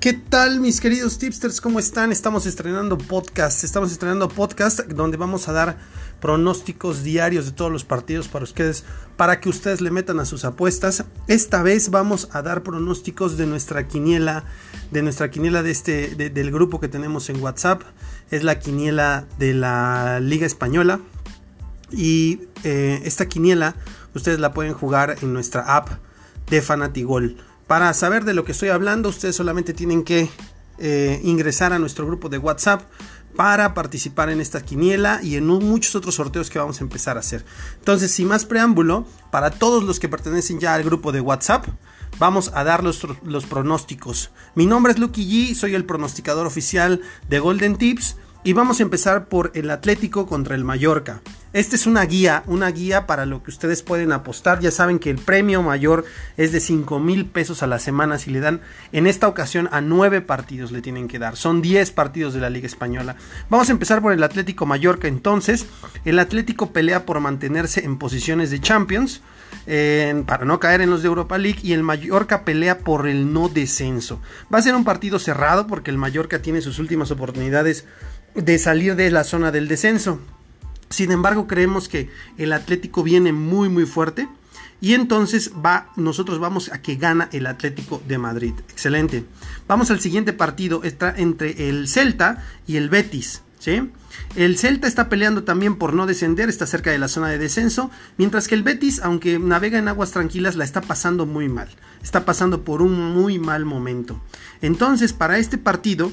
¿Qué tal mis queridos tipsters? ¿Cómo están? Estamos estrenando podcast. Estamos estrenando podcast donde vamos a dar pronósticos diarios de todos los partidos para ustedes, para que ustedes le metan a sus apuestas. Esta vez vamos a dar pronósticos de nuestra quiniela, de nuestra quiniela de este, del grupo que tenemos en WhatsApp. Es la quiniela de la Liga Española. Y eh, esta quiniela ustedes la pueden jugar en nuestra app de Fanatigol. Para saber de lo que estoy hablando, ustedes solamente tienen que eh, ingresar a nuestro grupo de WhatsApp para participar en esta quiniela y en muchos otros sorteos que vamos a empezar a hacer. Entonces, sin más preámbulo, para todos los que pertenecen ya al grupo de WhatsApp, vamos a dar los, pronósticos. Mi nombre es Lucky G, soy el pronosticador oficial de Golden Tips y vamos a empezar por el Atlético contra el Mallorca. Esta es una guía, una guía para lo que ustedes pueden apostar. Ya saben que el premio mayor es de 5 mil pesos a la semana. Si le dan en esta ocasión a 9 partidos le tienen que dar. Son 10 partidos de la Liga Española. Vamos a empezar por el Atlético Mallorca. Entonces, el Atlético pelea por mantenerse en posiciones de Champions. para no caer en los de Europa League y el Mallorca pelea por el no descenso. Va a ser un partido cerrado porque el Mallorca tiene sus últimas oportunidades de salir de la zona del descenso. Sin embargo, creemos que el Atlético viene muy muy fuerte y entonces va, nosotros vamos a que gana el Atlético de Madrid. Excelente. Vamos al siguiente partido, está entre el Celta y el Betis. ¿sí? El Celta está peleando también por no descender, está cerca de la zona de descenso, mientras que el Betis, aunque navega en aguas tranquilas, la está pasando muy mal. Está pasando por un muy mal momento. Entonces, para este partido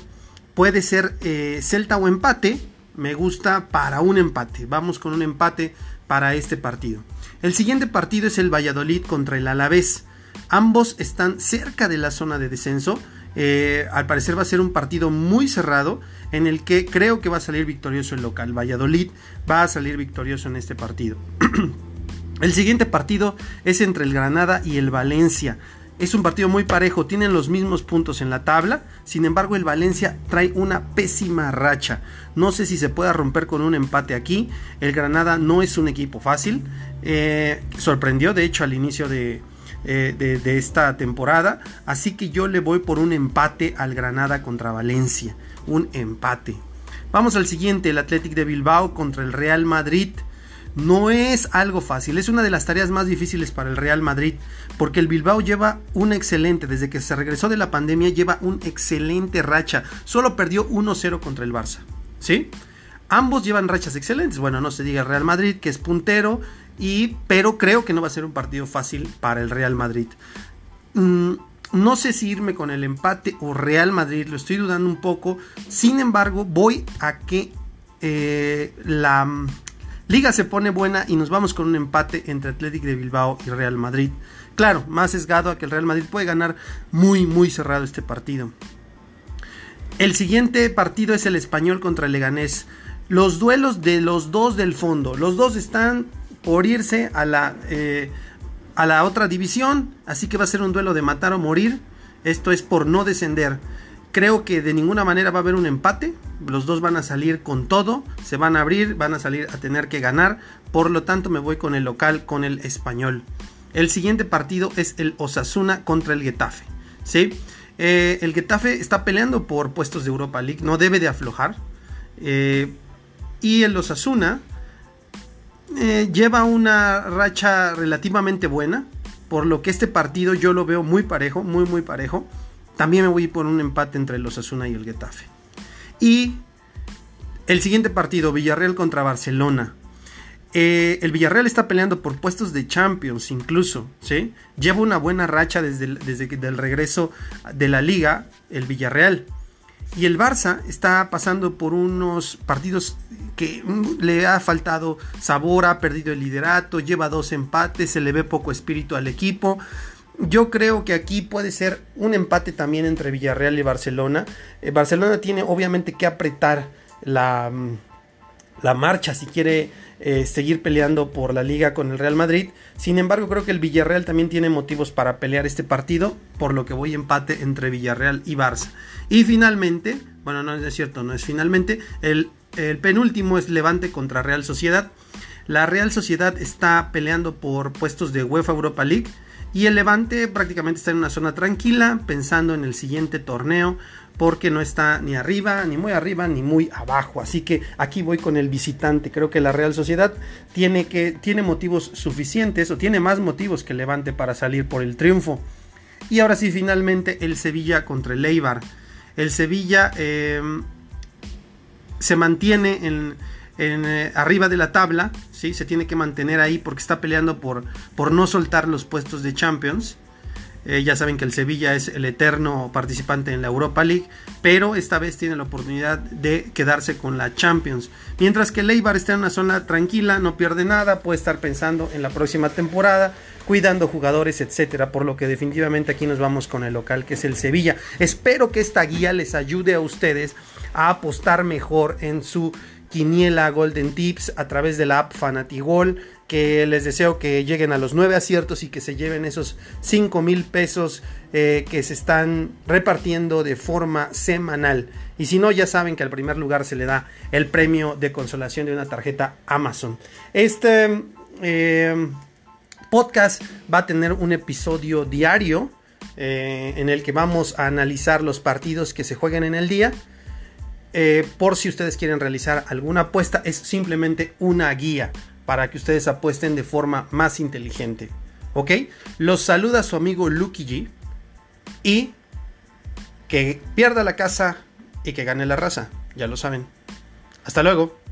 puede ser eh, Celta o empate me gusta para un empate. Vamos con un empate para este partido. El siguiente partido es el Valladolid contra el Alavés. Ambos están cerca de la zona de descenso. Eh, al parecer va a ser un partido muy cerrado en el que creo que va a salir victorioso el local. Valladolid va a salir victorioso en este partido. el siguiente partido es entre el Granada y el Valencia. Es un partido muy parejo, tienen los mismos puntos en la tabla, sin embargo el Valencia trae una pésima racha. No sé si se pueda romper con un empate aquí. El Granada no es un equipo fácil, eh, sorprendió de hecho al inicio de, eh, de, esta temporada, así que yo le voy por un empate al Granada contra Valencia, un empate. Vamos al siguiente, el Athletic de Bilbao contra el Real Madrid. No es algo fácil, es una de las tareas más difíciles para el Real Madrid, porque el Bilbao lleva un excelente, desde que se regresó de la pandemia, lleva un excelente racha. Solo perdió 1-0 contra el Barça. ¿Sí? Ambos llevan rachas excelentes. Bueno, no se diga Real Madrid, que es puntero, y, pero creo que no va a ser un partido fácil para el Real Madrid. Mm, no sé si irme con el empate o Real Madrid, lo estoy dudando un poco. Sin embargo, voy a que eh, la Liga se pone buena y nos vamos con un empate entre Athletic de Bilbao y Real Madrid. Claro, más sesgado a que el Real Madrid puede ganar muy, muy cerrado este partido. El siguiente partido es el español contra el Leganés. Los duelos de los dos del fondo. Los dos están por irse a la, eh, a la otra división. Así que va a ser un duelo de matar o morir. Esto es por no descender. Creo que de ninguna manera va a haber un empate. Los dos van a salir con todo, se van a abrir, van a salir a tener que ganar. Por lo tanto, me voy con el local, con el español. El siguiente partido es el Osasuna contra el Getafe. ¿sí? Eh, el Getafe está peleando por puestos de Europa League, no debe de aflojar. Eh, y el Osasuna eh, lleva una racha relativamente buena. Por lo que este partido yo lo veo muy parejo, muy, muy parejo. También me voy por un empate entre el Osasuna y el Getafe. Y el siguiente partido, Villarreal contra Barcelona. Eh, el Villarreal está peleando por puestos de Champions incluso, ¿sí? Lleva una buena racha desde desde el regreso de la liga, el Villarreal. Y el Barça está pasando por unos partidos que le ha faltado sabor, ha perdido el liderato, lleva dos empates, se le ve poco espíritu al equipo. Yo creo que aquí puede ser un empate también entre Villarreal y Barcelona. Eh, Barcelona tiene obviamente que apretar la, mm, la marcha si quiere eh, seguir peleando por la liga con el Real Madrid. Sin embargo, creo que el Villarreal también tiene motivos para pelear este partido, por lo que voy empate entre Villarreal y Barça. Y finalmente, bueno, no es cierto, no es finalmente, el, el penúltimo es Levante contra Real Sociedad. La Real Sociedad está peleando por puestos de UEFA Europa League Y el Levante prácticamente está en una zona tranquila, pensando en el siguiente torneo, porque no está ni arriba, ni muy arriba, ni muy abajo. Así que aquí voy con el visitante. Creo que la Real Sociedad tiene, que, tiene motivos suficientes, o tiene más motivos que Levante para salir por el triunfo. Y ahora sí, finalmente, el Sevilla contra el Eibar. El Sevilla eh, se mantiene en eh, arriba de la tabla, ¿sí? se tiene que mantener ahí porque está peleando por, por no soltar los puestos de Champions. Eh, ya saben que el Sevilla es el eterno participante en la Europa League, pero esta vez tiene la oportunidad de quedarse con la Champions. Mientras que el Eibar está en una zona tranquila, no pierde nada, puede estar pensando en la próxima temporada, cuidando jugadores, etcétera. Por lo que definitivamente aquí nos vamos con el local que es el Sevilla. Espero que esta guía les ayude a ustedes a apostar mejor en su quiniela Golden Tips a través de la app Fanatigol que les deseo que lleguen a los nueve aciertos y que se lleven esos 5 mil pesos eh, que se están repartiendo de forma semanal. Y si no, ya saben que al primer lugar se le da el premio de consolación de una tarjeta Amazon. Este eh, podcast va a tener un episodio diario eh, en el que vamos a analizar los partidos que se juegan en el día. Por si ustedes quieren realizar alguna apuesta, es simplemente una guía para que ustedes apuesten de forma más inteligente. ¿Ok? Los saluda su amigo Lucky G. Y que pierda la casa y que gane la raza. Ya lo saben. Hasta luego.